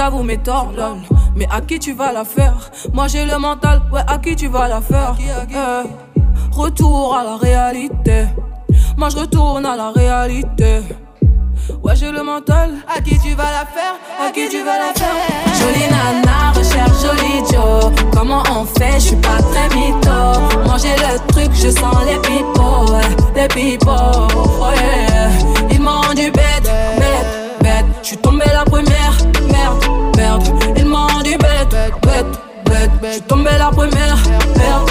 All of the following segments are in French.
j'avoue mes torts. Mais à qui tu vas la faire? Moi j'ai le mental, ouais, à qui tu vas la faire? Eh, Retour à la réalité. Moi je retourne à la réalité. Ouais, j'ai le mental. À qui tu vas la faire? À qui tu vas la faire? Jolie nana, recherche joli Joe. Comment on fait, je suis pas très mytho. Manger le truc, je sens les ouais, les pipots, oh yeah. Ils m'ont du bête, bête, bête. Je suis tombée la première, merde, merde. Ils m'ont du bête, bête, bête. Bête, bête, bête. Je suis tombée la première, merde, merde.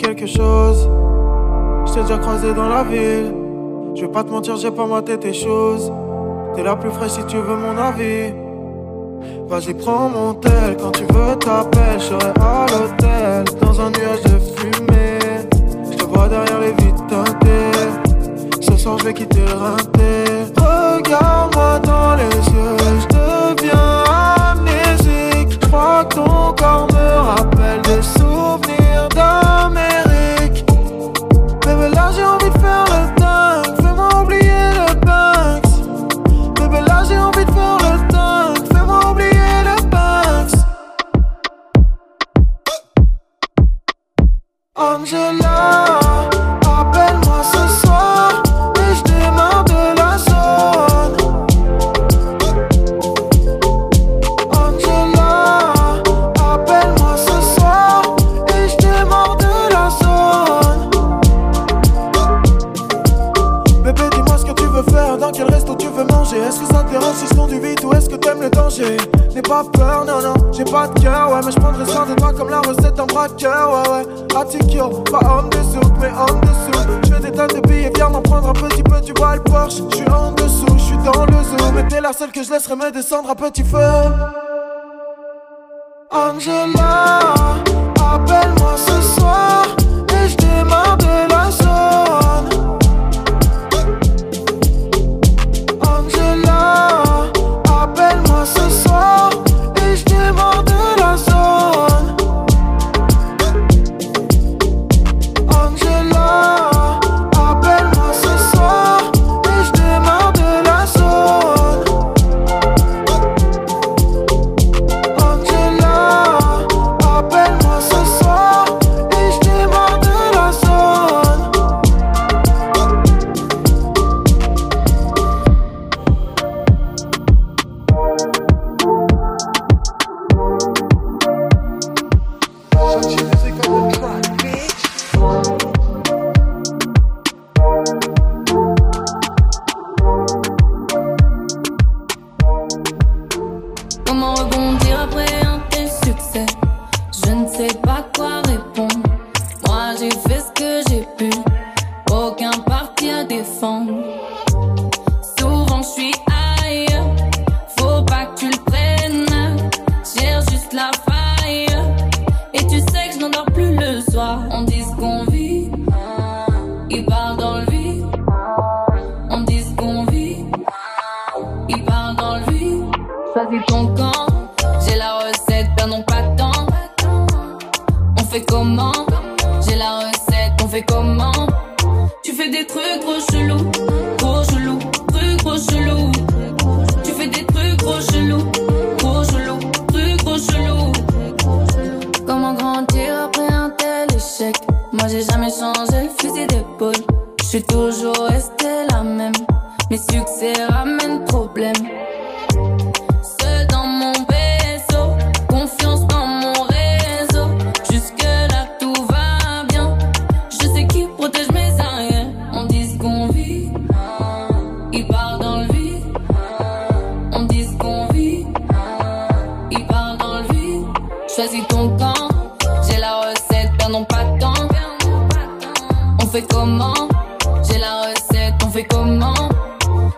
Quelque chose. T'ai déjà croisé dans la ville. Je vais pas te mentir, j'ai pas maté tes choses. T'es la plus fraîche si tu veux mon avis. Vas-y, prends mon tel. Quand tu veux, t'appelles. Je serai à l'hôtel. Dans un nuage de fumée. Je te vois derrière les vitres teintées. Ce soir, je vais quitter le rinté. Regarde-moi dans les yeux. Je deviens amnésique. Je crois que ton corps me rappelle des souvenirs d'Amérique. Bébé, là, j'ai envie de faire le dingue. Fais-moi oublier le Banks. Bébé, là, j'ai envie de faire le dingue. Fais-moi oublier le Banks. Angela, t'aimes le danger N'aie pas peur, non, non, j'ai pas de cœur, ouais, mais je prendrai soin de toi comme la recette d'un braqueur, ouais, ouais. Attikyo, pas homme de soupe, mais homme de soupe. Je fais des tonnes de billets, viens m'en prendre un petit peu, tu vois le Porsche. Je suis en dessous, je suis dans le zoo, mais t'es la seule que je laisserai me descendre à petit feu. Angela, appelle-moi ce soir, comment J'ai la recette, on fait comment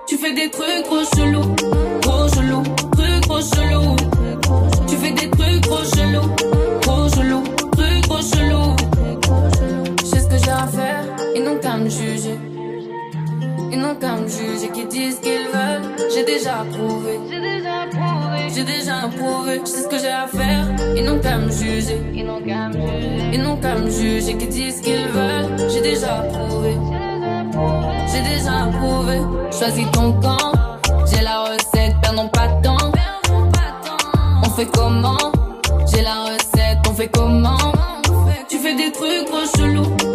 Tu fais des trucs trop chelous, trop chelous, trucs trop chelous. Tu fais des trucs trop chelous, trop chelous, trucs trop chelous. Je ce que j'ai à faire, ils n'ont qu'à me juger. Ils n'ont qu'à me juger, qu'ils disent qu'ils veulent. J'ai déjà approuvé. J'ai déjà prouvé, je sais ce que j'ai à faire. Ils n'ont qu'à me juger. Ils n'ont qu'à me juger. Ils n'ont qu'à me juger. Qu'ils disent ce qu'ils veulent. J'ai déjà approuvé. J'ai déjà approuvé. Choisis ton camp. J'ai la recette, perdons pas de temps. On fait comment? J'ai la recette, on fait comment? Tu fais des trucs trop chelous.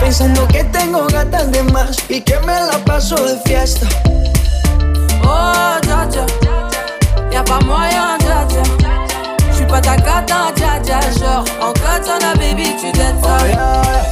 Pensando que tengo gatas de más Y que me la paso de fiesta. Oh dja dja Y'a pas moyen dja dja J'suis pas ta cata dja dja Genre en katana baby tu ça oh,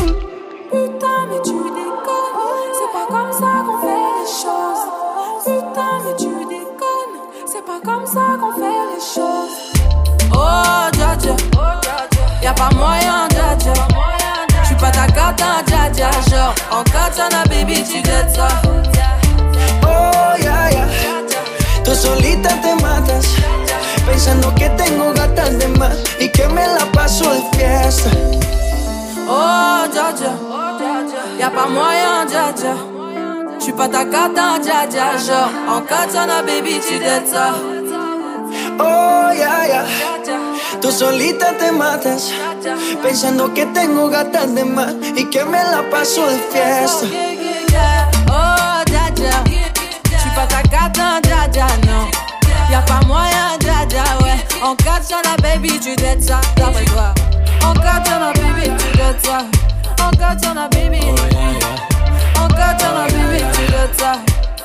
Oh, dja dja. Y'a pas moyen, dja dja. J'suis pas ta cata, dja dja. Genre, en katana, baby, tu dettes ça. Oh, ya, ya. Tú solita te matas. Pensando que tengo gatas de más y que me la paso de fiesta. Oh, dja dja. Y'a pas moyen, dja dja. J'suis pas ta cata, dja dja, genre En katana, baby, tu dettes ça Oh, ya, ya Tú solita te matas Pensando que tengo gatas de más Y que me la paso de fiesta. Oh, dja dja J'suis pas ta cata, dja dja, non Y'a pas moyen, dja dja, ouais En katana, baby, tu dettes ça D'après toi En katana, baby, tu dettes ça. En katana, baby. Oh, yeah, yeah. got on a baby to the top.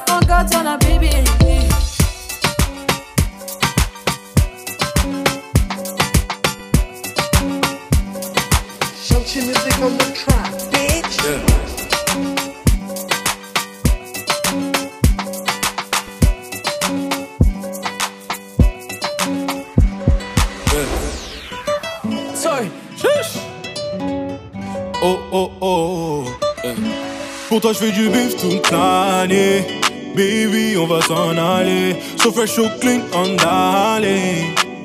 I got on a baby. Shanty music on the track, bitch. Yeah. Oh, oh, oh. Eh. Pour toi, je fais du bif toute l'année. Baby, on va s'en aller. So fresh, so clean, on.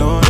no,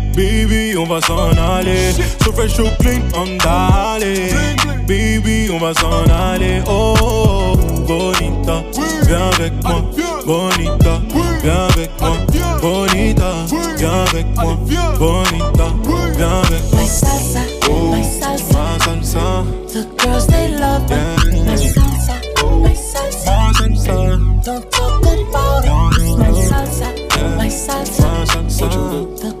Baby, on va s'en aller. So fresh, so clean, on d'aller. Baby, on va s'en aller. Oh, oh, bonita, viens avec moi. Bonita, viens avec moi. Bonita, viens avec moi. Bonita, viens avec moi. My salsa, oh, my salsa, my salsa. The girls they love yeah. my salsa, my salsa, my salsa. Don't talk about it. My salsa, my salsa, my salsa.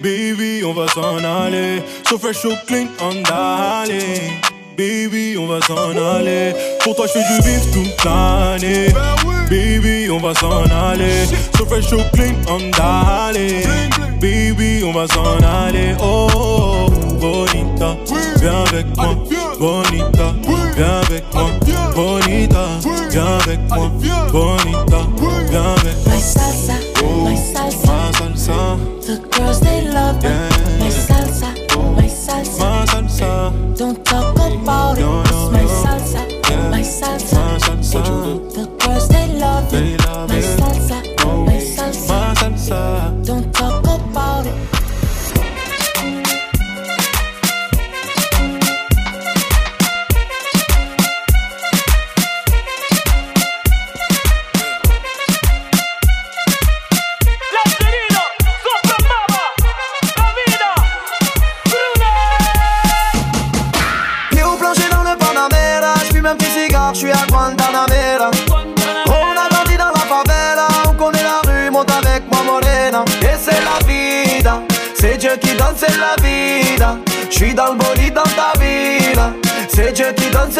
Baby, on va s'en aller. So fresh, clean, on d'aller. Baby, on va s'en aller. Pour toi, je fais du bif toute l'année. Baby, on va s'en aller. So fresh, so clean, on d'aller. Baby, on va s'en aller. Oh, bonita, viens avec moi. Bonita, viens avec moi. Bonita, viens avec moi. Bonita, viens avec moi.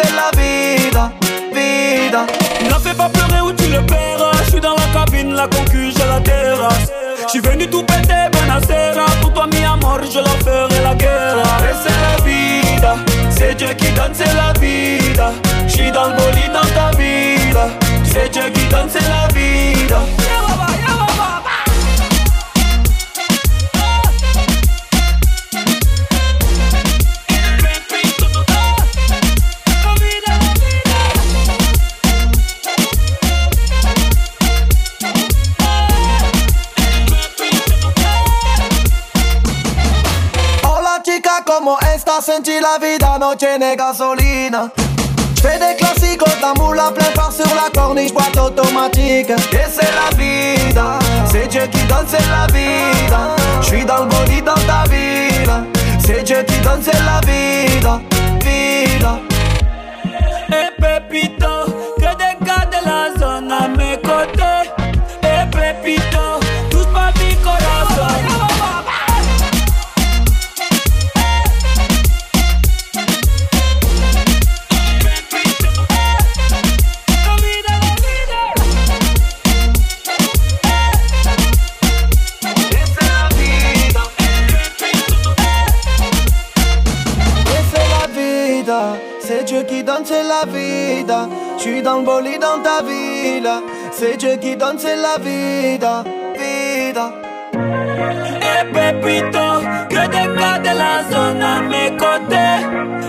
C'est la vida, vida. Ne la fais pas pleurer ou tu le paieras. Je suis dans la cabine, la concu, j'ai la terrasse. Je suis venu tout péter, Benacera. Pour toi, mi amor, je leur ferai la guerre. C'est la vida, c'est Dieu qui donne, c'est la vida. J'suis dans le bolide dans ta vida, c'est Dieu qui donne, c'est chica, ¿cómo estás? Senti la vida, no tiene gasolina. J'fais des classiques, la moule à plein phare sur la corniche, boîte automatique. Et c'est la vida, c'est Dieu qui donne, c'est la vida. J'suis dans le body dans ta vida, c'est Dieu qui donne, c'est la vida, vida. Eh Pepito, que des gars de c'est la vida. J'suis dans le bolide dans ta vida, c'est Dieu qui donne, c'est la vida, vida. Eh Pepito, que des gars de la zone à mes côtés.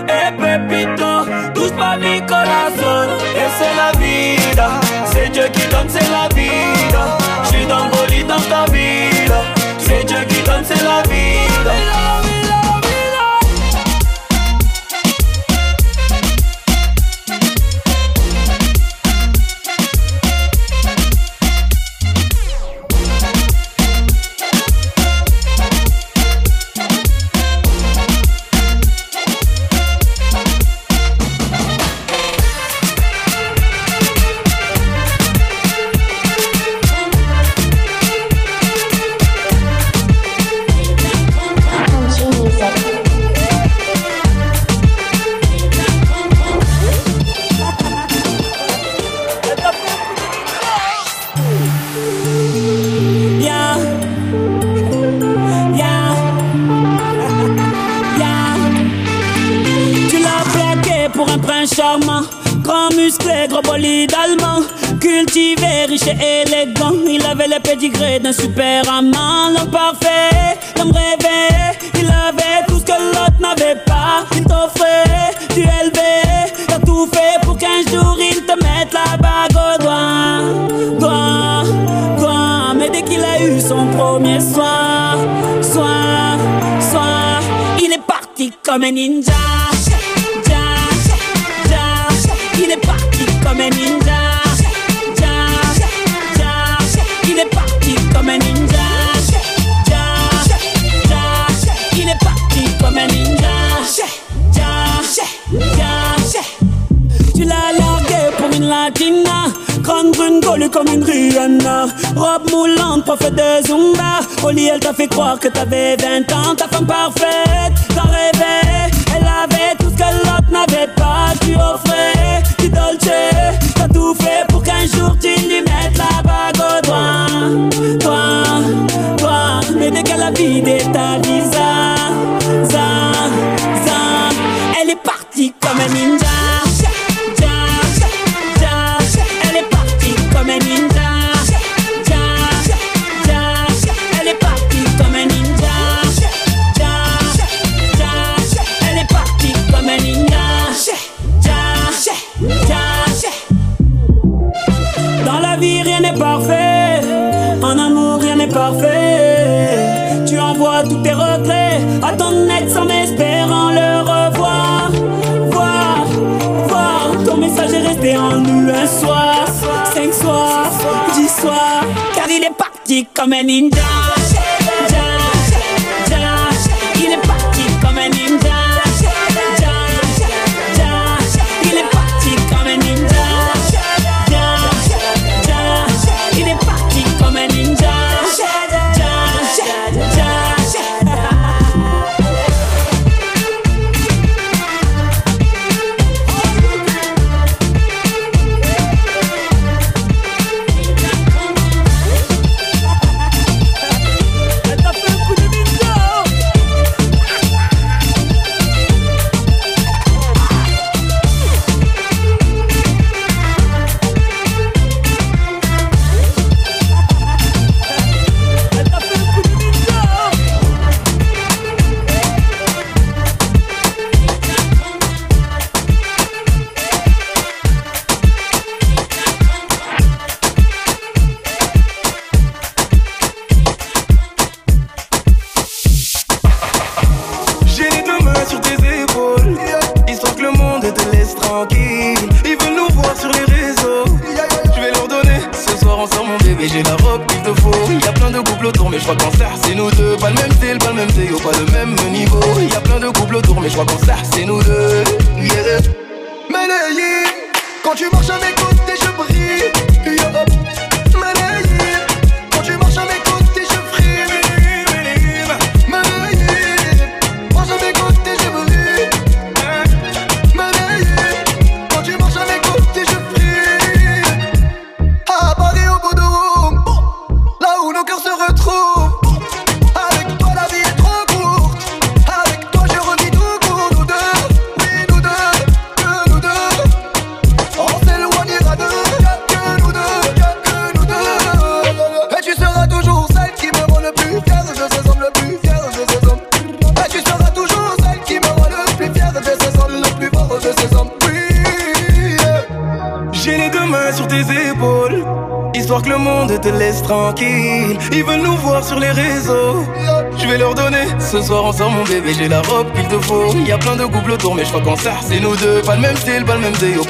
Eh Pepito, touche pas mi corazon. Et c'est la vida, c'est Dieu qui donne, c'est la vida. J'suis dans le bolide dans ta vida, c'est Dieu qui donne, c'est la vida. Riche et élégant. Il avait les pédigrés d'un super amant. L'homme parfait, l'homme rêvé. Il avait tout ce que l'autre n'avait pas. Il t'offrait du élevé. T'as tout fait pour qu'un jour il te mette la bague au doigt. Doigt, doigt. Mais dès qu'il a eu son premier soin, soin, soin, il est parti comme un ninja. Ja, ja, Il est parti comme un ninja. une grune comme une Rihanna. Robe moulante, prophète de Zumba. Oli, elle t'a fait croire que t'avais 20 ans. Ta femme parfaite, t'as rêvé. Elle avait tout ce que l'autre n'avait pas. Tu offrais du Dolce. T'as tout fait pour qu'un jour tu lui mettes la bague au doigt. Toi, toi. Mais dès qu'elle a vidé ta visa, za, za. Elle est partie comme un. And in.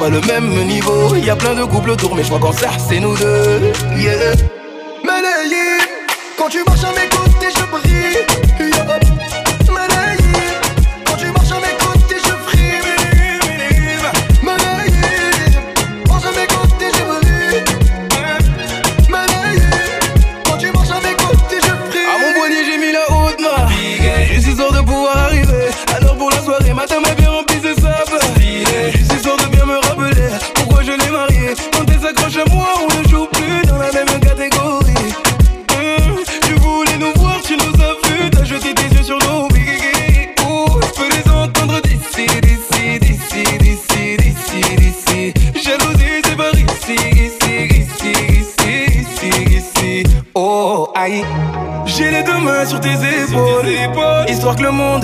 pas le même niveau. il Y a plein de couples autour, mais je crois qu'en c'est nous deux.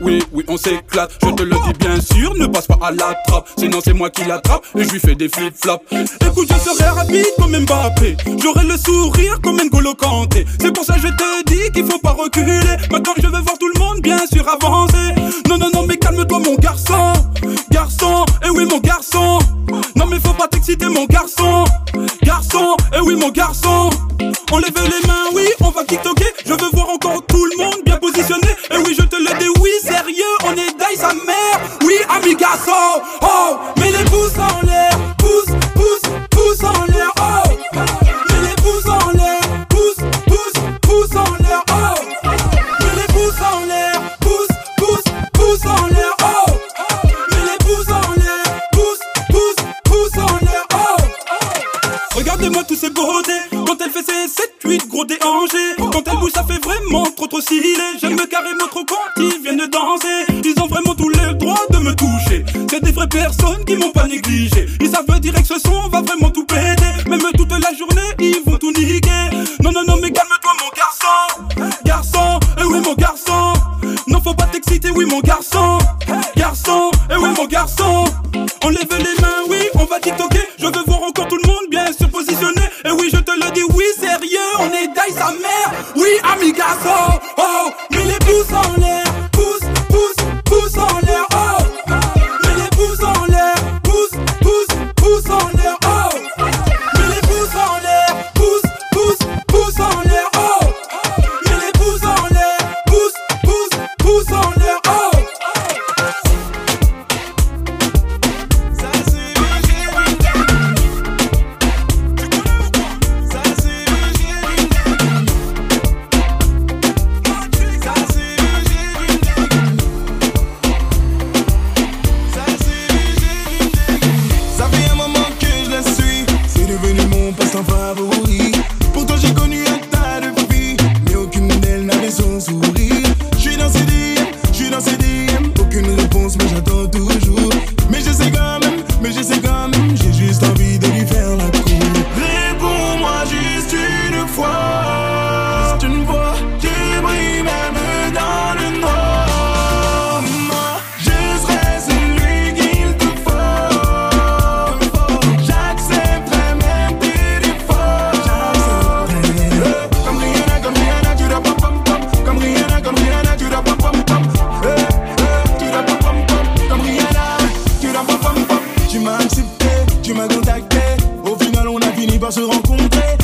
oui, oui, on s'éclate. Je te le dis bien sûr, ne passe pas à la trappe. Sinon, c'est moi qui l'attrape et je lui fais des flip-flops. Écoute, je serai rapide comme Mbappé. J'aurai le sourire comme N'Golo Kanté. C'est pour ça que je te dis qu'il faut pas reculer. Maintenant, je veux voir tout le monde, bien sûr, avancer. Non, non, non, mais calme-toi, mon garçon. Garçon, eh oui, mon garçon. Non, mais faut pas t'exciter, mon garçon. Garçon, eh oui, mon garçon. On lève les mains, oui, on va tiktoker. Je veux voir encore tout le monde. Picasso, oh,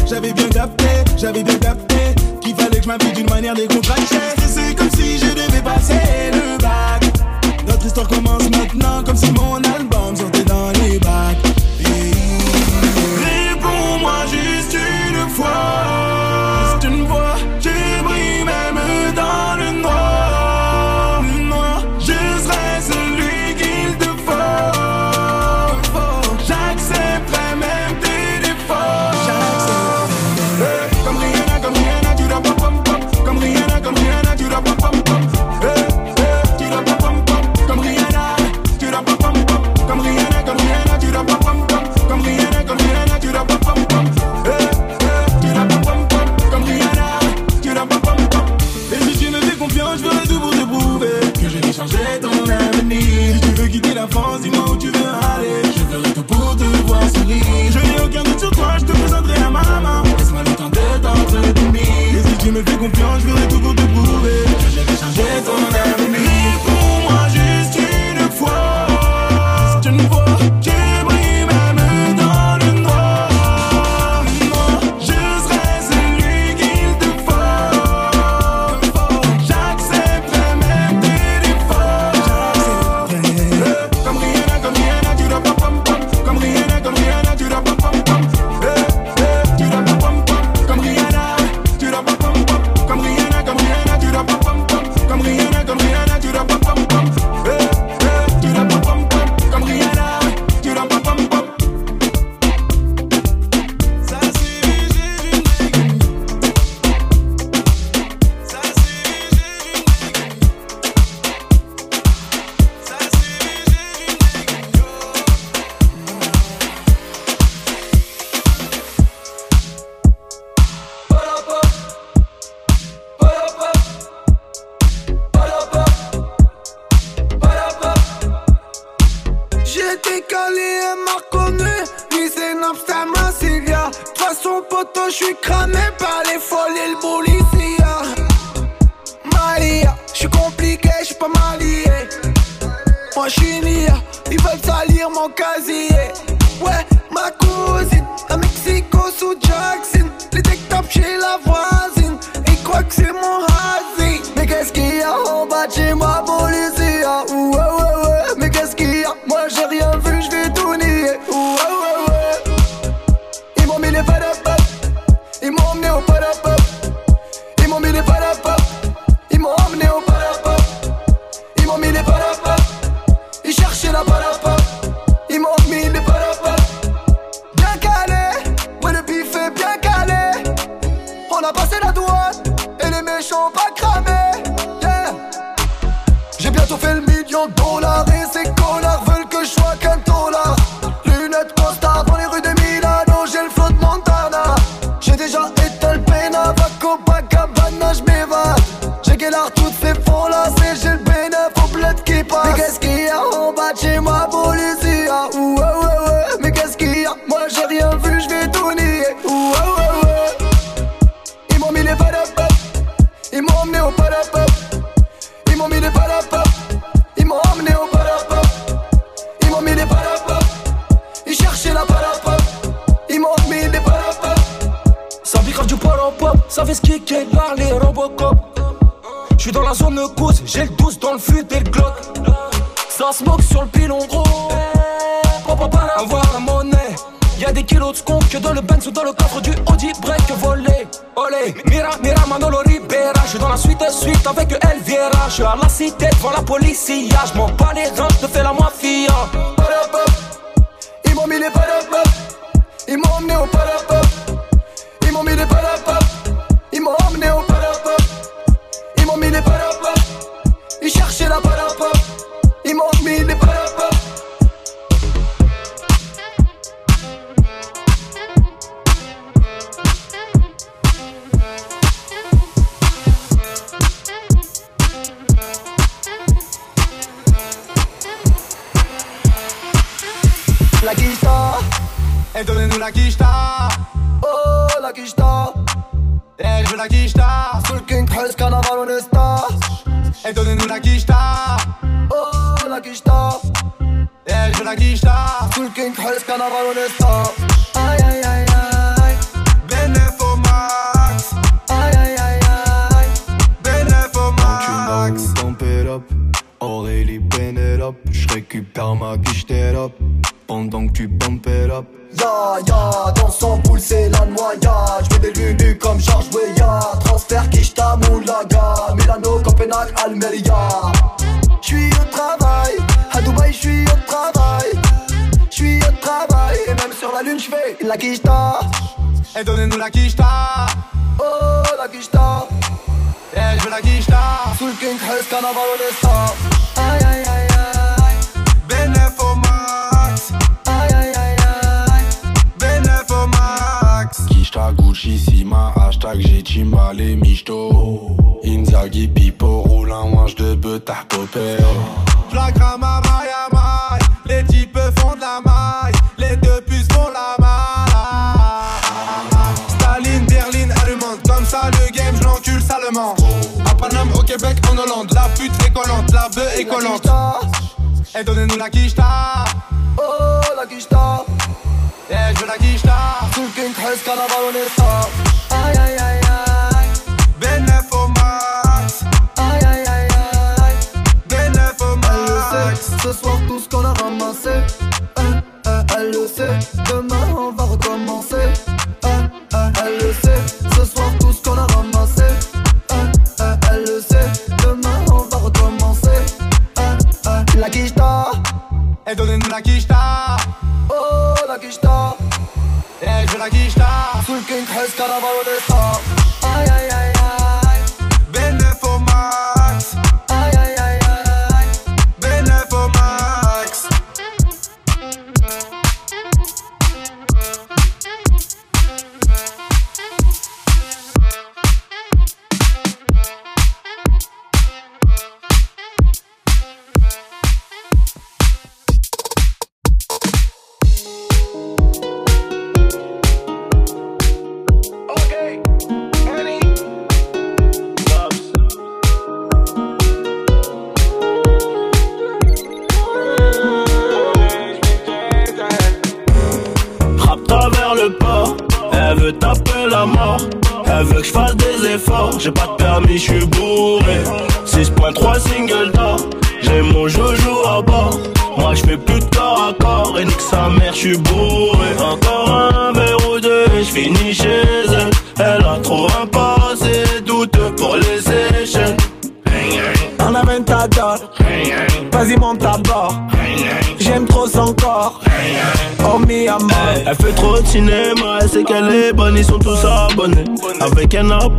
J'avais bien capté, j'avais bien capté Qu'il fallait que je m'habille d'une manière décontractée. C'est comme si je devais passer le bac. Notre histoire commence maintenant Comme si mon album sortait dans les bacs. Réponds-moi juste une fois. Pas les folies, le policier. Maria, j'suis compliqué, j'suis pas marié. Moi j'suis ils veulent salir mon casier. Ouais, ma cousine, à Mexico sous Jackson. Les top chez la voisine, ils croient que c'est mon Dans la suite, suite avec Elvira. J'suis à la cité devant la police. J'm'en bats les reins, j'te fais la mafia. La quicheta, et donnez-nous la quicheta. Oh, la quicheta. Eh, je veux la quicheta. Sous le king, presse, carnaval, on star. Et donnez-nous la quicheta. Oh, la quicheta. Eh, je veux la quicheta. Sous le king, presse, carnaval, on star. Aïe, aïe, aïe, aïe. Benef au max. Aïe, aïe, aïe, aïe. Benef au max. Aurélie Penelope, je récupère ma quiche up pendant que tu it up. Ya ya, dans son poule c'est la noyade J'veux des lulus comme Georges Weah. Transfert Kishta Moulaga Milano, Copenhague, Almeria. J'suis au travail, à Dubaï j'suis au travail. J'suis au travail, et même sur la lune j'fais la Kishta Et donnez-nous la quicheta. Oh la Kishta Eh, je veux la quicheta. Sous le King Hess, carnaval on est Kishta Gucci Sima, hashtag j'ai Timbale Michto Inzaghi Pipo, roule un manche de à popper Flagra ma maille à maille. Les types font de la maille. Les deux puces font la maille. Staline, Berlin, allemande. Comme ça, le game, je l'encule salement. À Paname, au Québec, en Hollande. La pute est collante, la bœuf est collante. Et donnez-nous la quicheta. Oh la Kishta Eh, je veux la quicheta. Sous le King Hess, carnaval on est star Aïe aïe aïe aïe Benef au max. Aïe aïe aïe aïe Benef au Elle le max. sait, ce soir tout ce qu'on a ramassé Euh, euh, Elle le sait, demain on va recommencer Euh, euh, Elle le sait, ce soir tout ce qu'on a ramassé Euh, euh, Elle le sait, demain on va recommencer Euh, euh, La donnez-nous la quicheta. oh la quicheta Eh, je veux la quicheta. Sous le King Hess, carnaval on est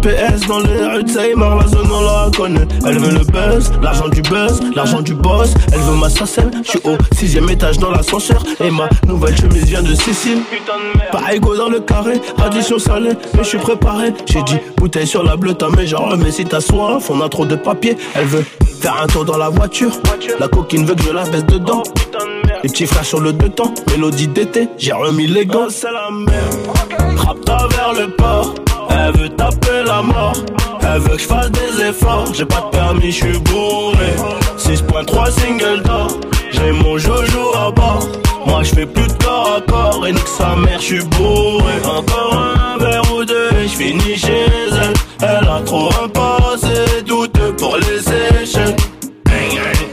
APS dans les rues de la zone on la connaît Elle veut le buzz, l'argent du buzz, l'argent du boss Elle veut ma sacelle, je suis au sixième étage dans l'ascenseur Et ma nouvelle chemise vient de Sicile Pas égaux dans le carré, addition salée Mais je suis préparé, j'ai dit bouteille sur la bleue T'as mes genre mais si t'as soif, on a trop de papier Elle veut Faire un tour dans la voiture. La coquine veut que je la baisse dedans. Les petits frères sur le deux temps. Mélodie d'été, j'ai remis les gants. C'est la merde. Vers le port. Elle veut taper la mort. Elle veut que je fasse des efforts. J'ai pas de permis, je suis bourré. 6.3 single d'or. J'ai mon joujou à bord. Moi je fais plus de corps à corps. Et nique sa mère, je suis bourré. Encore un verre ou deux. Et je finis chez elle. Elle a trop un passé douteux pour les échecs.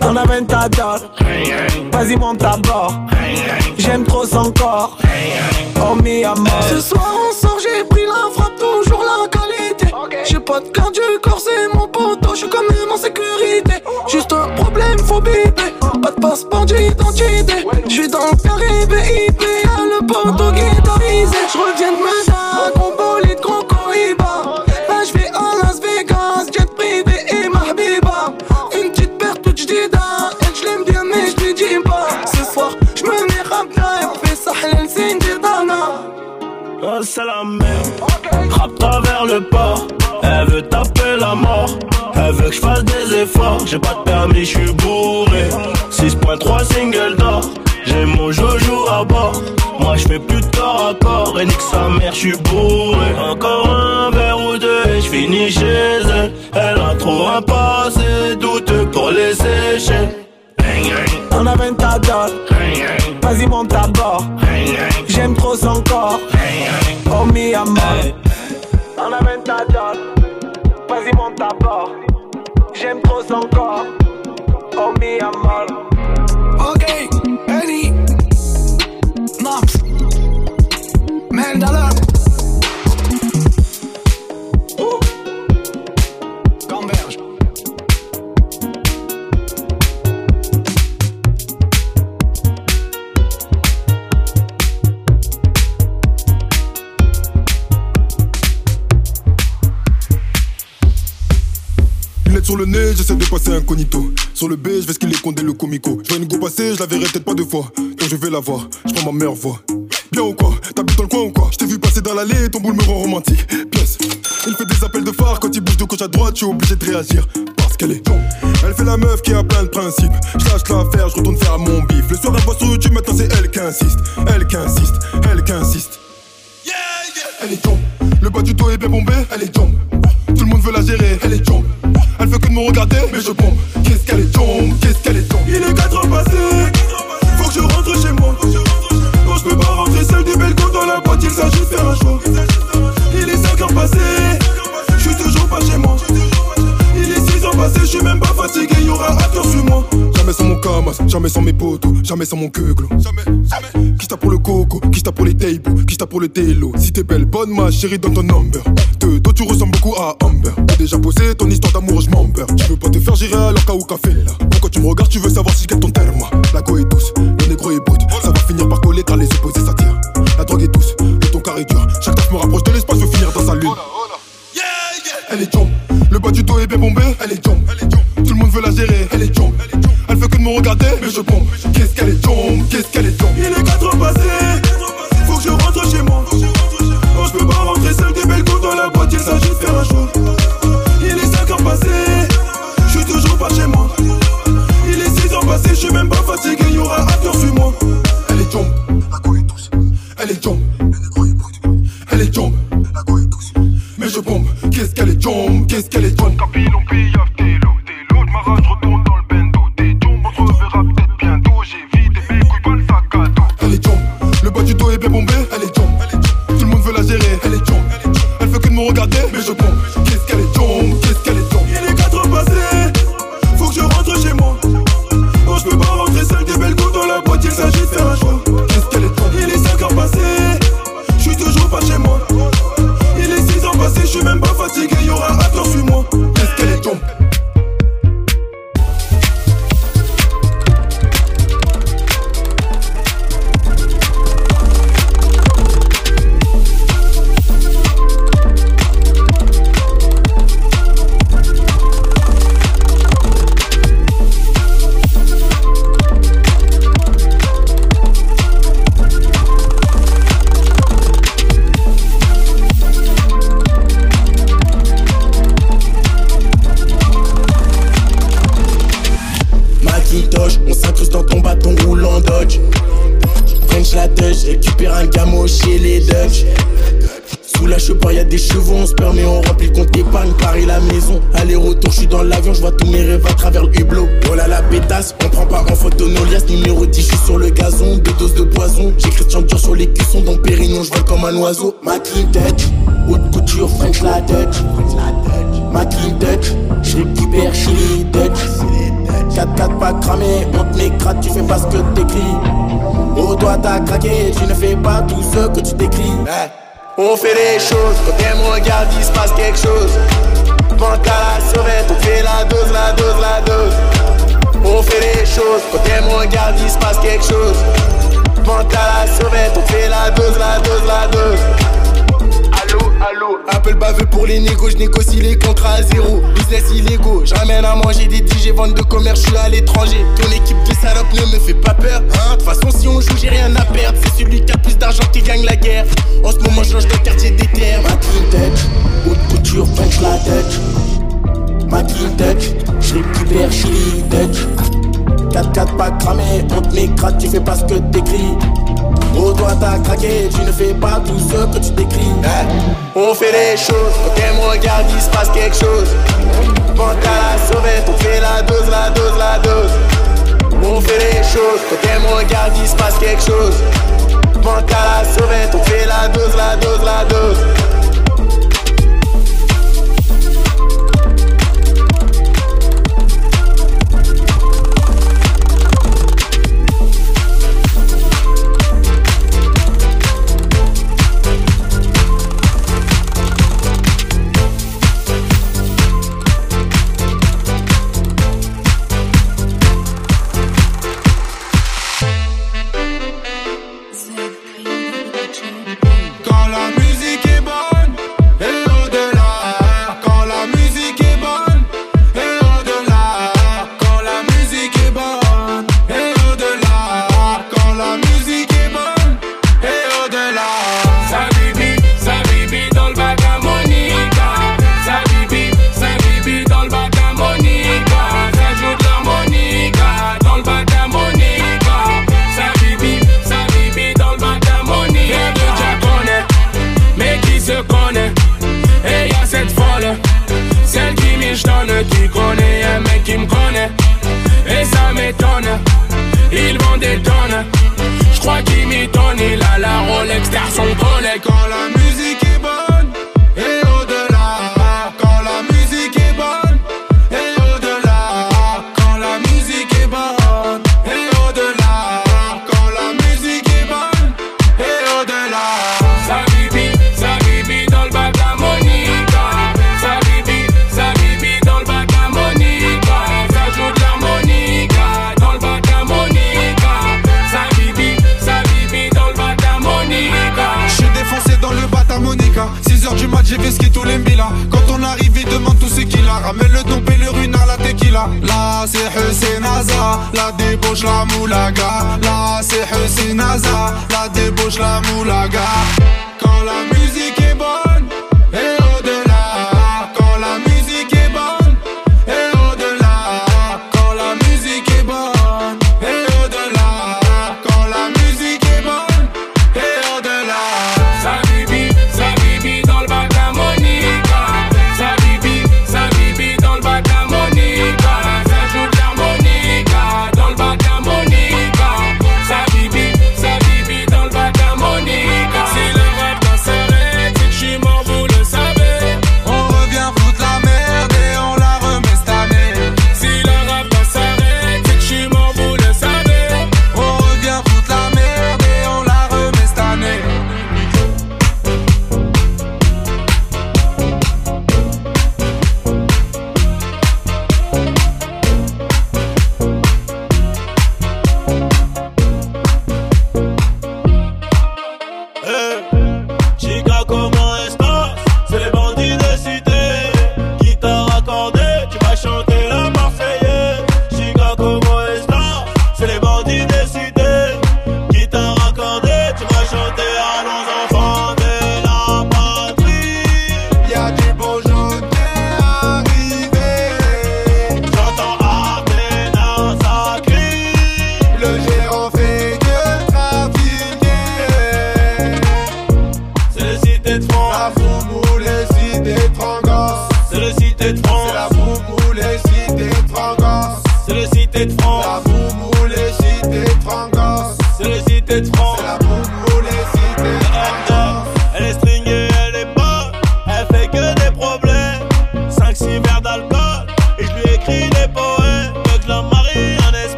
On a 20 ta Vas-y monte à bord J'aime trop son corps Oh mi amor Ce soir on sort j'ai pas de carte du corps c'est mon poteau Je suis quand même en sécurité Juste un problème faut biper Pas de passeport d'identité. Je suis dans le Caraïbe IP Y'a le poteau Je reviens de Medan Gros bolide gros cohiba. Là je vais à Las Vegas Jet privé et ma habiba Une petite paire toute jdida Elle je l'aime bien mais je dis pas. Ce soir je me mets rapta Et fais ça halal c'est dana. Oh, c'est la merde. Rapta vers le port. Elle veut que je fasse des efforts. J'ai pas de permis, je suis bourré. 6.3 single d'or. J'ai mon joujou à bord. Moi je fais plus de corps à corps. Et nique sa mère, je suis bourré. Encore un verre ou deux et je finis chez elle. Elle a trop un passé douteux pour les échecs. On a 20 ta Vas-y monte à bord J'aime trop son corps. Oh mi amor Ok, Eddie. Naps Mandala sur le nez, j'essaie de passer incognito. Sur le B, je vais ce qu'il est condé le comico. Je vois une go passer, je la verrai peut-être pas deux fois. Quand je vais la voir, je prends ma meilleure voix. Bien ou quoi? T'habites dans le coin ou quoi? Je t'ai vu passer dans l'allée, ton boule me rend romantique. Pièce. Il fait des appels de phare quand il bouge de gauche à droite, je suis obligé de réagir. Parce qu'elle est Elle fait la meuf qui a plein de principes. Je lâche l'affaire, je retourne faire mon bif. Le soir, elle voit sur YouTube, maintenant c'est elle qui insiste. Elle qui insiste, elle qui insiste. Elle est tombe. Le bas du dos est bien bombé, elle est tombe. Tout le monde veut la gérer, elle est tombe. Elle veut que de me regarder, mais je pompe. Qu'est-ce qu'elle est tombe, qu'est-ce qu'elle est tombe. Il est 4 heures passées, faut que je rentre chez moi. Non, je peux pas rentrer seul des belles go dans la boîte, il s'agit de faire un choix. Il est 5 heures passées, je suis toujours pas chez moi. Il est 6 heures passées, je suis même pas fatigué, jamais sans mes potos, jamais sans mon queuglo. Jamais, jamais. Qui pour le coco, qui pour les tables, qui pour le télo. Si t'es belle, bonne ma chérie, donne ton number. De dos, tu ressembles beaucoup à Amber. T'as déjà posé ton histoire d'amour, je m'ember. Tu veux pas te faire gérer alors qu'à ou café là. Quand tu me regardes, tu veux savoir si je gagne ton terme. La go est douce, le négro est brut. Ça va finir par coller car les opposés s'attirent. La drogue est douce, le ton carré dur. Chaque taf me rapproche de l'espace, veut finir dans sa lune. Elle est jump, le bas du dos est bien bombé, elle est jump. Tout le monde veut la gérer, elle est me regarder, mais je pompe. Qu'est-ce qu'elle est jump, qu'est-ce qu'elle est jump. Il est 4 heures passées, faut que je rentre chez moi. Non, je peux pas rentrer seul des belles dans la boîte, il s'agit de faire un choix. Il est 5 heures passées, je suis toujours pas chez moi. Il est 6 heures passées, je suis même pas fatigué, y aura acteur sur moi. Elle est jump, la go est douce. Elle est jump, elle est jump, la go est. Mais je pompe, qu'est-ce qu'elle est jump, qu'est-ce qu'elle est jump. Capilon, pillave, t'es l'eau, t'es l'eau de ma rage, On prend pas en photo nos liasses, numéro 10, je suis sur le gazon. Deux doses de poison, j'ai Christian Dior sur les cuissons. Dans Pérignon, je vois comme un oiseau. Ma clean haute couture, French la tête. Ma clean tête, je récupère chez les 4-4 pas cramé, on te m'écrate, tu fais pas ce que t'écris. Oh, toi t'as craqué, tu ne fais pas tout ce que tu décris. Eh, on fait les choses, quand elle me regarde, il se passe quelque chose. Quand à la seringue, on fait la dose, la dose, la dose. On fait les choses, quand t'es mon garde, il se passe quelque chose. Mental à la sauvette, on fait la dose, la dose, la dose. Allô, allô, Apple baveux pour les négos, je négocie les contrats à zéro. Business illégaux, je à manger des DJ, vente de commerce, je suis à l'étranger. Ton équipe de salopes ne me fait pas peur. Hein. De toute façon, si on joue, j'ai rien à perdre. C'est celui qui a plus d'argent qui gagne la guerre. En ce moment, je change dans le quartier des terres. Ma tête, haute couture, fenche la tête ma clean touch, je récupère, je 4-4 pas cramé, on te m'écrate, tu fais pas ce que t'écris. Oh toi t'as craqué, tu ne fais pas tout ce que tu décris. On fait les choses, quand okay, me regarde, il se passe quelque chose. Quand t'as la sauvette, on fait la dose, la dose, la dose. On fait les choses, quand okay, me regarde, il se passe quelque chose. Quand t'as la sauvette, on fait la dose, la dose, la dose.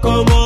Chica,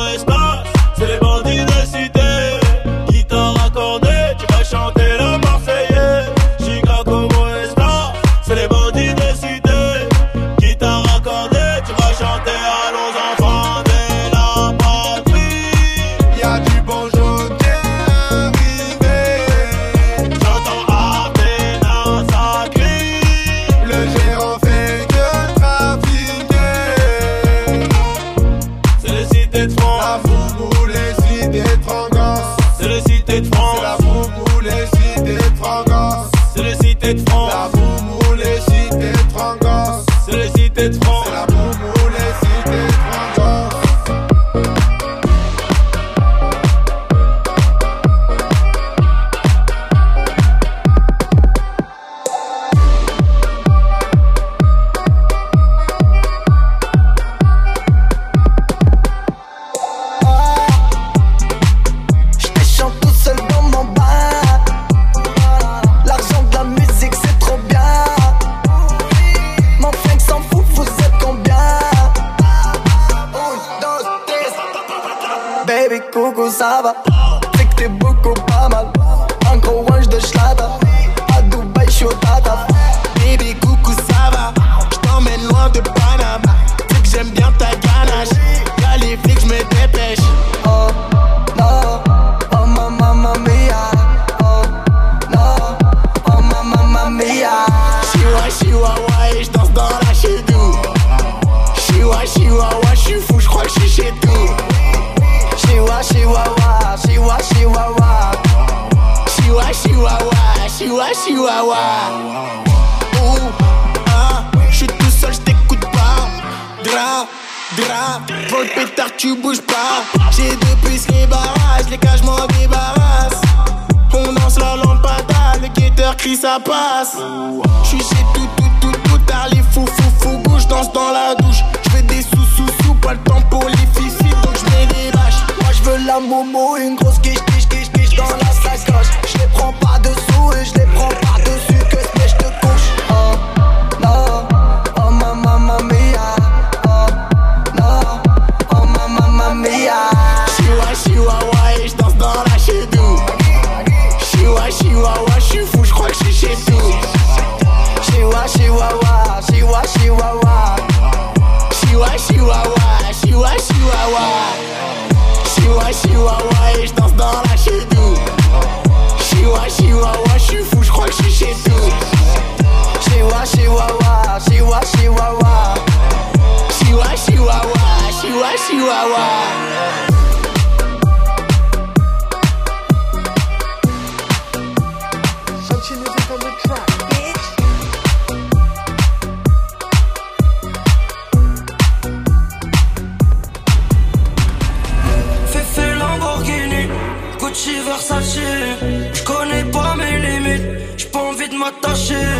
je veux chihuahua. Versace, je connais pas mes limites, j'ai pas envie de m'attacher.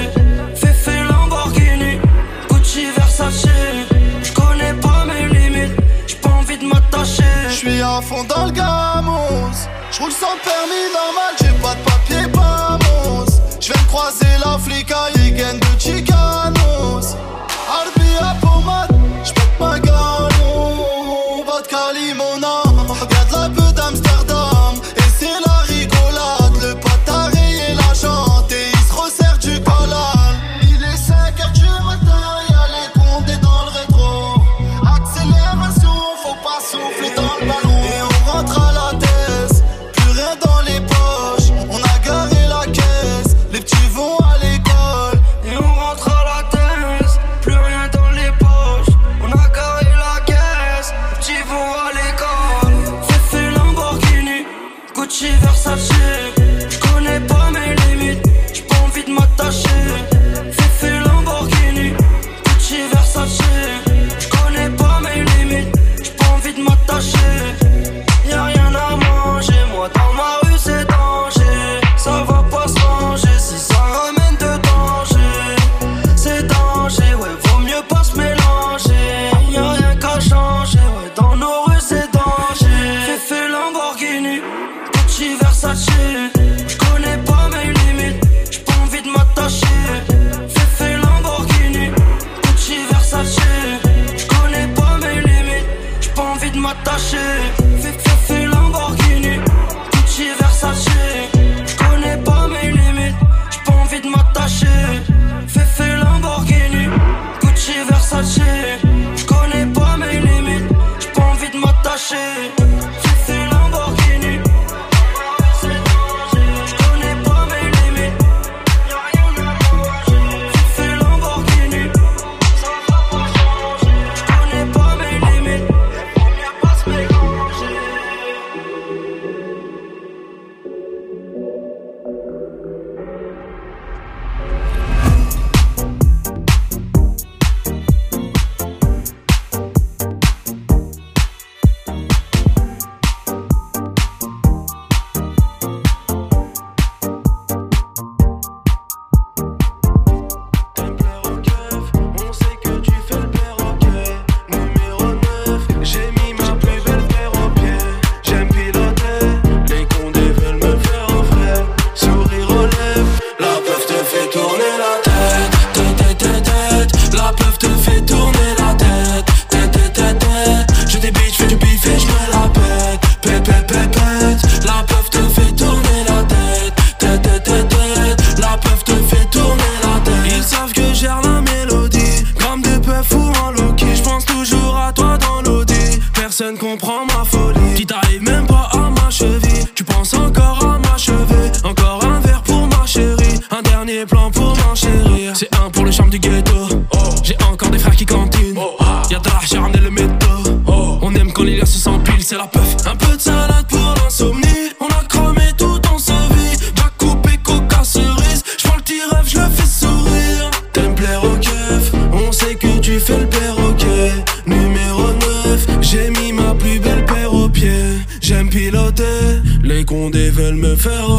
Un peu de salade pour l'insomnie. On a cramé tout en sa vie Jack coupé coca cerise. J'prends le petit rêve, je fais sourire. T'aimes plaire au keuf. On sait que tu fais le perroquet. Numéro 9, j'ai mis ma plus belle paire aux pieds. J'aime piloter. Les condés veulent me faire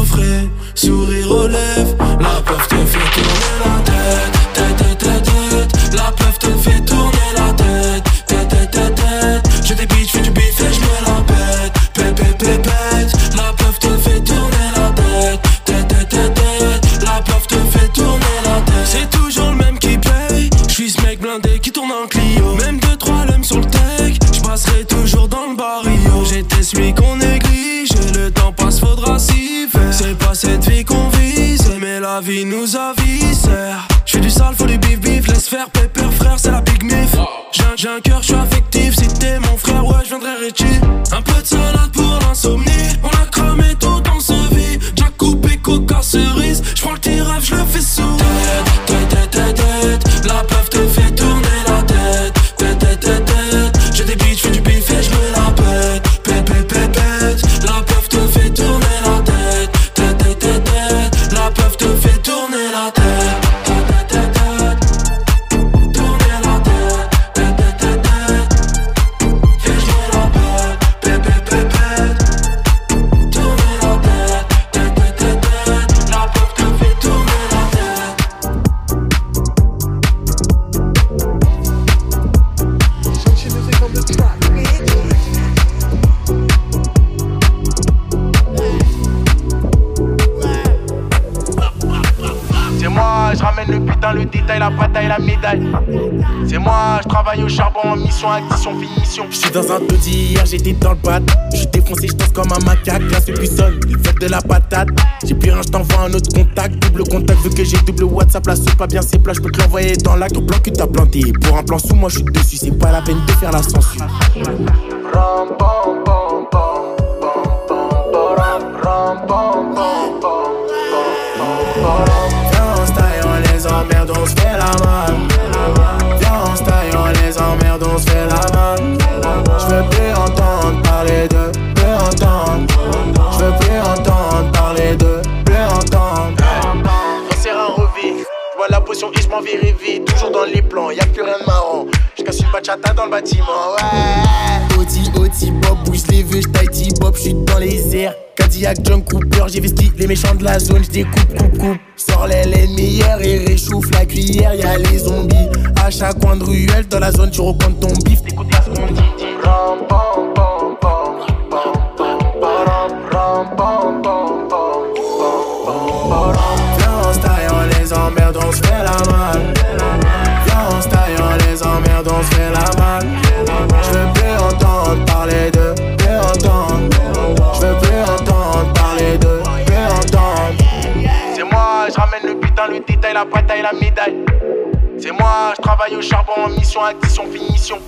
mission, addition, finition. Je suis dans un taudis, hier j'étais dans le bat. Je défoncé, je comme un macaque. Là c'est plus sonne, il fait de la patate. J'ai plus rien, je t'envoie un autre contact. Double contact, vu que j'ai double WhatsApp. Là c'est pas bien, c'est plat, je peux te l'envoyer dans l'acte. Au plan que t'as planté. Pour un plan sous moi, je suis dessus. C'est pas la peine de faire la censure. Viens, vite. Toujours dans les plans, y'a plus rien de marrant. Je casse une bachata dans le bâtiment, ouais. Oti, Oti, Bob, bouge les vœux, j'taille Bob, j'suis dans les airs. Cadillac, John Cooper, j'ai vesti les méchants de la zone, j'découpe, coupe, coupe. Sors les laines meilleures et réchauffe la cuillère, y'a les zombies. À chaque coin de ruelle, dans la zone, tu recomptes ton bif, t'écoutes pas ce qu'on dit. La bataille, la médaille. C'est moi, je travaille au charbon mission, addition, finition.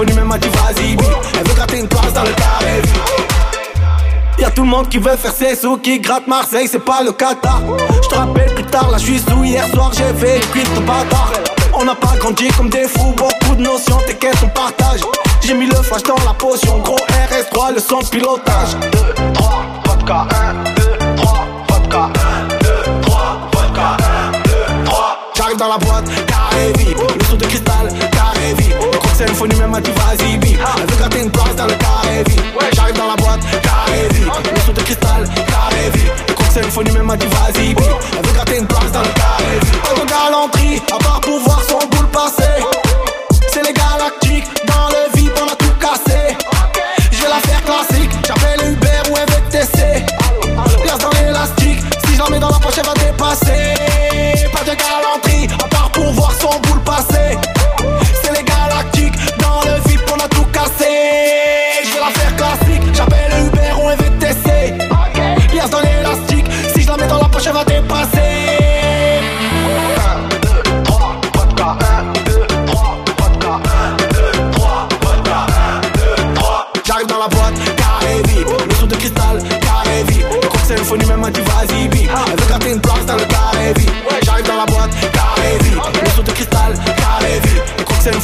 Le cocktail phone même m'a dit vas-y. Elle veut gratter une place dans le carré. Y'a tout le monde qui veut faire ses sous, qui gratte Marseille, c'est pas le Qatar. Je te rappelle plus tard, là je suis sous, hier soir j'ai fait le cuit bâtard. On n'a pas grandi comme des fous, beaucoup de notions, t'inquiète, on partage. J'ai mis le flash dans la potion, gros RS3, le son pilotage. 2, 3, vodka 1, 2, 3, vodka 1, 2, 3, vodka 1, 2, 3. J'arrive dans la boîte, carré vide, phone même m'a dit vas-y vite. Elle veut gratter une place dans le carré vide. J'arrive dans la boîte, carré vide, le de cristal, carré vide. Le même m'a dit vas-y vite. Elle veut une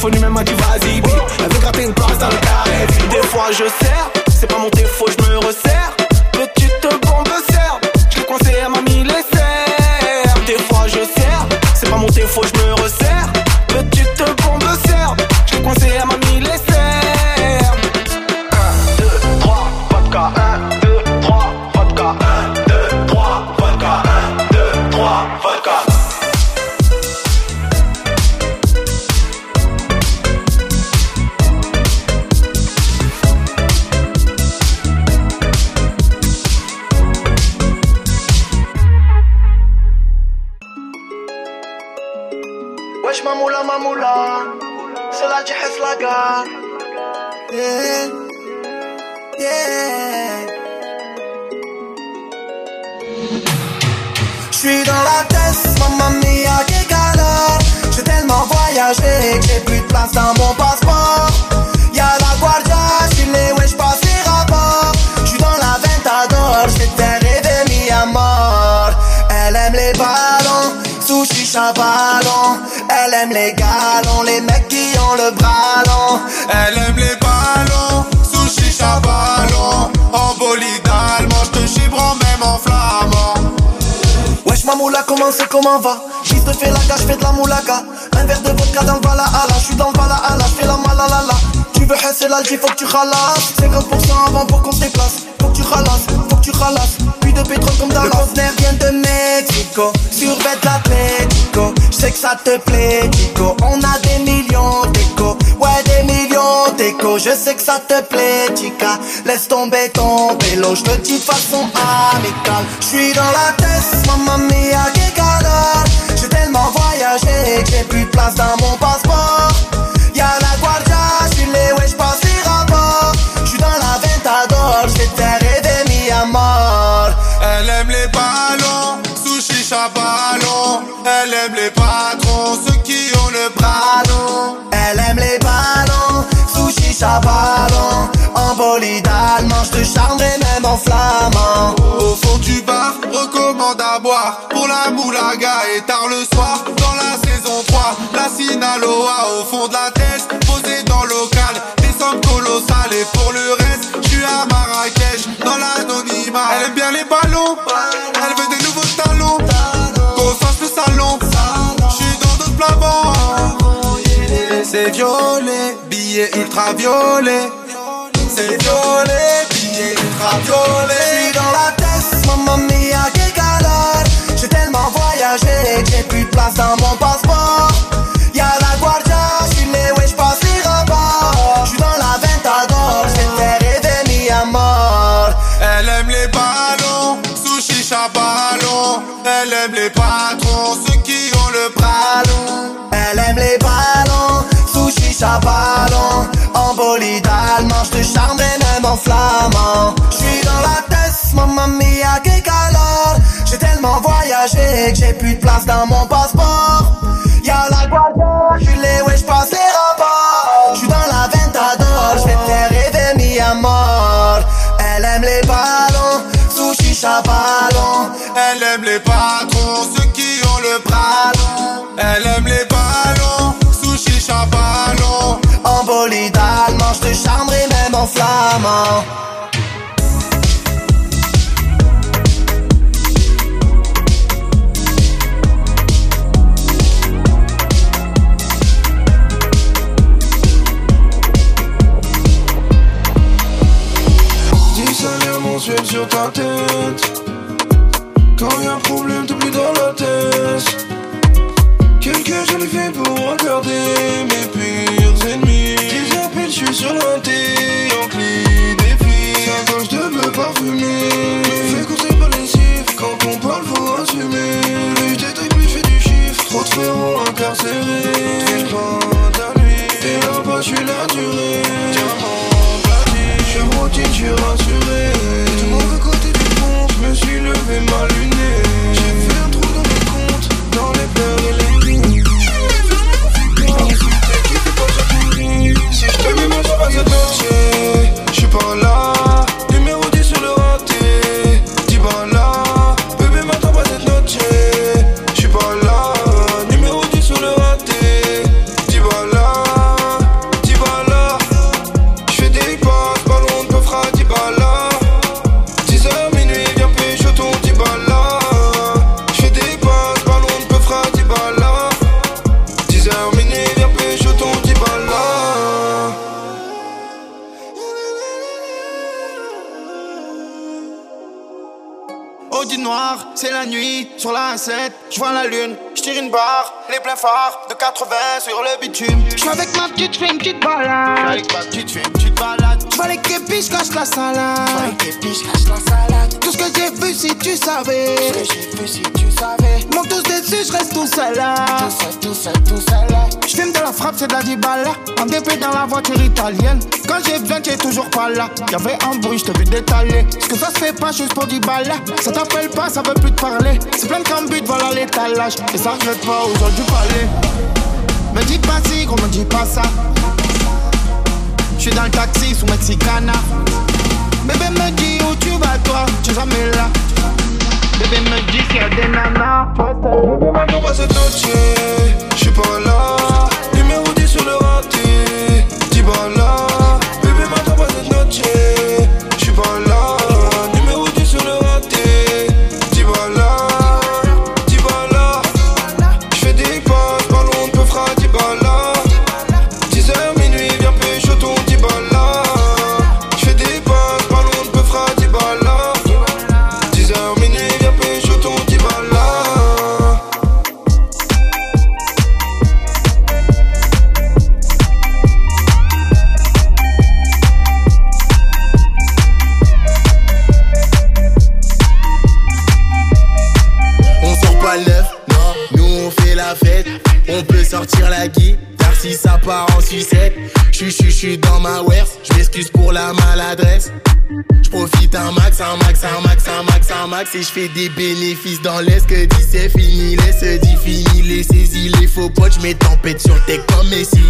Phone même m'a dit vas-y gratter une place dans le carré. Des fois je sers, c'est pas mon défaut, je place dans mon passeport. Y'a la guardia, j'suis les ouais j'passe les rapports. J'suis dans la ventador, j'étais rêvé mis à mort Elle aime les ballons, sushi chavalon. Elle aime les galons, les mecs qui ont le bras long. Elle aime les ballons, sushi chavalon. En bolide allemand, j'te chibrant même en ma moula comment c'est comment va? J'suis te fais la gage, j'fais de la moulaga. Un verre de vodka dans le Valhalla J'suis dans le j'fais la malalala. Tu veux hasser l'algi, faut que tu ralasses. 50% avant pour qu'on se déplace. Faut que tu ralasses, faut que tu ralasses. Puis de pétrole comme Dallas. Le conteneur vient de Mexico. Survêt l'Atlético J'sais que ça te plaît Tico On a des millions d'écho Ouais des millions d'écho Je sais que ça te plaît Chica. Laisse tomber ton vélo. Je te dis façon amicale. J'suis dans la tête Mamma mia que galère J'ai tellement voyagé que j'ai plus de place dans mon passeport. Y'a la guardia, En bolide allemand, j'te charmerai même en flamand. Au fond du bar, recommande à boire. Pour la moulaga et tard le soir Dans la saison 3, la Sinaloa Au fond de la tête, posée dans le local Des sommes colossales et pour le reste J'suis à Marrakech, dans l'anonymat. Elle aime bien les ballons, elle veut des nouveaux talons. Qu'on fasse le salon, j'suis dans d'autres plats C'est violet, billet ultra violet C'est violet, billet violet J'suis dans la tête, mamma mia que galère. J'ai tellement voyagé que j'ai plus de place dans mon passeport. Y'a la guardia, j'suis les ouais j'passe les rapports J'suis dans la ventador, rêver mis à mort. Elle aime les ballons, sushi chabalon Elle aime les patrons, ceux qui ont le bras long Elle aime les ballons, sushi chabalon En J'suis dans la tête, mamma mia que galère J'ai tellement voyagé que j'ai plus de place dans mon passeport. Y'a la guardia, j'suis les ouais j'passe les rapports J'suis dans la ventador, j'vais faire rêver mis à mort. Elle aime les ballons, sushi chabalon Elle aime les patrons, en flamand sur ta tête. Quand y'a un problème t'oublies dans la tête. Quelques jolis filles pour regarder mes ennemis Appels, j'suis sur la thé Enclin des filles Sa gauche de bleu parfumé Fais courser pas les chiffres. Quand on parle faut assumer. Lui j'détecte lui j'fais du chiffre. Trop de frérots incarcérés. Pas ta nuit. T'es là-bas j'suis la durée. Diamant platine J'suis routine, j'suis rassuré. Tout le monde côté du pont J'me suis levé mal luné noche J'suis pas là watch van la lune. Je tire une barre, les pleins phares de 80 sur le bitume. Je avec ma petite fille, une petite balade. avec ma petite fille, une petite balade. Je vois les képis, cache la salade. Je les képis, cache la salade. Tout ce que j'ai vu, si tu savais. Tout ce que j'ai vu, si tu savais. Mon tous dessus, je reste tout seul là. Tout seul, tout seul, tout seul là. Je fume de la frappe, c'est de la dibala. En DP dans la voiture italienne. Quand j'ai besoin, t'es toujours pas là. Y'avait un bruit, je te vu détaler. Ce que ça se fait pas juste pour du balles. Ça t'appelle pas, ça veut plus te parler. C'est plein de cambutes, voilà l'étalage. Et ça regrette pas aujourd'hui parler. Me dis pas si, gros, me dis pas ça. J'suis dans le taxi sous Mexicana. Bébé me dit où tu vas toi, tu jamais là. Bébé me dit s'il y a des nanas. Bébé maintenant pas cette noche, j'suis pas là. Numéro 10 sur le J'suis, j'suis, j'suis dans ma werse, j'm'excuse pour la maladresse. J'profite un max, un max, un max, un max, un max. Et j'fais des bénéfices dans l'est. Que dit c'est fini Laisse dit fini, les saisies, les faux potes J'mets tempête sur tech comme Messi.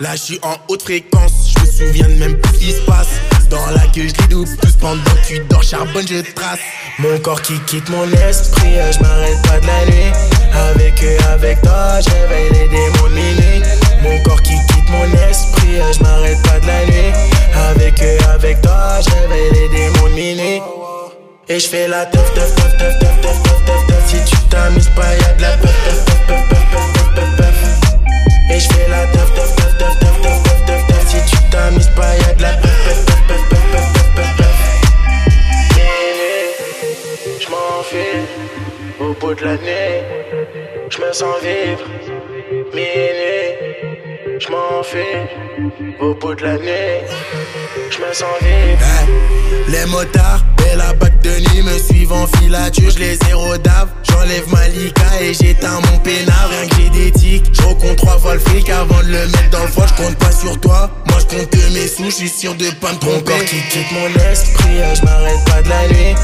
Là j'suis en haute fréquence, j'me souviens de même plus ce qui se passe. Dans la queue j'les double, tous pendant que tu dors charbonne je trace. Mon corps qui quitte mon esprit, euh, j'm'arrête pas de la nuit. Avec eux, avec toi, j'éveille les démons de Mon corps qui quitte mon esprit, euh, j'm'arrête pas de la nuit Avec eux, avec toi, j'éveille les démons de minuit et je fais la teuf, teuf, teuf, teuf, teuf, teuf, teuf, teuf, teuf Si tu t'amuses pas, y'a de la peuf, teuf, teuf, teuf, teuf, teuf, teuf, teuf, Et je fais la teuf, teuf, teuf, teuf, teuf, teuf, teuf, teuf, teuf Si tu t'amuses pas, y'a de la peuf, teuf, teuf, teuf, teuf, teuf, teuf, teuf, teuf Minuit, j'm'en file au bout de la nuit J'me sens vivre Minuit, j'm'en file au bout de la nuit J'me sens vivre Les motards et la bague de nuit me suivent en filature, je les zéro d'ave. J'enlève ma lica et j'éteins mon pénard, rien que j'ai des tics. Je recompte trois fois le fric avant de le mettre dans le foie, je compte pas sur toi. Moi je compte que mes sous, je suis sûr de pas me tromper. Mon corps qui quitte mon esprit, je m'arrête pas de la nuit.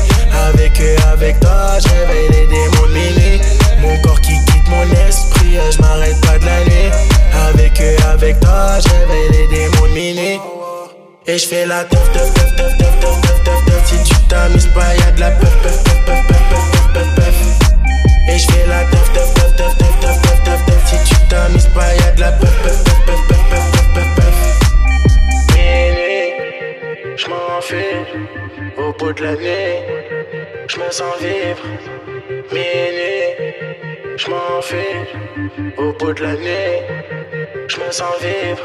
Avec eux, avec toi, j'éveille les démons de minuit. Mon corps qui quitte mon esprit, euh, je m'arrête pas de la nuit. Avec eux, avec toi, j'éveille les démons de minuit. Et je fais la teuf, teuf, teuf, teuf, teuf, teuf, teuf, teuf, teuf Si tu t'amuses pas, y'a de la peuf, peuf, peuf, peuf, peuf, peuf, peuf, peuf, Et je fais la teuf, teuf, teuf, teuf, teuf, teuf, teuf, teuf, teuf Si tu t'amuses pas, y'a de la peuf, peuf, peuf, peuf, peuf, peuf, peuf, peuf, peuf Minuit, j'm'enfile au bout de la nuit J'me sens vivre Minuit, je m'en au bout de l'année, je me sens vivre.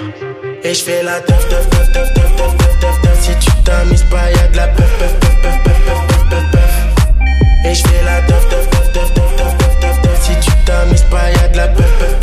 Et je fais la teuf, teuf, teuf, teuf, teuf, teuf, teuf, teuf, teuf. Si tu t'amises pas, y'a de la peuf, peuf, peuf, peuf, peuf, peuf, peuf, peuf, Et je fais la teuf, teuf, teuf, teuf, teuf, teuf, teuf, teuf, Si tu t'amises pas, y'a de la peuf, peuf,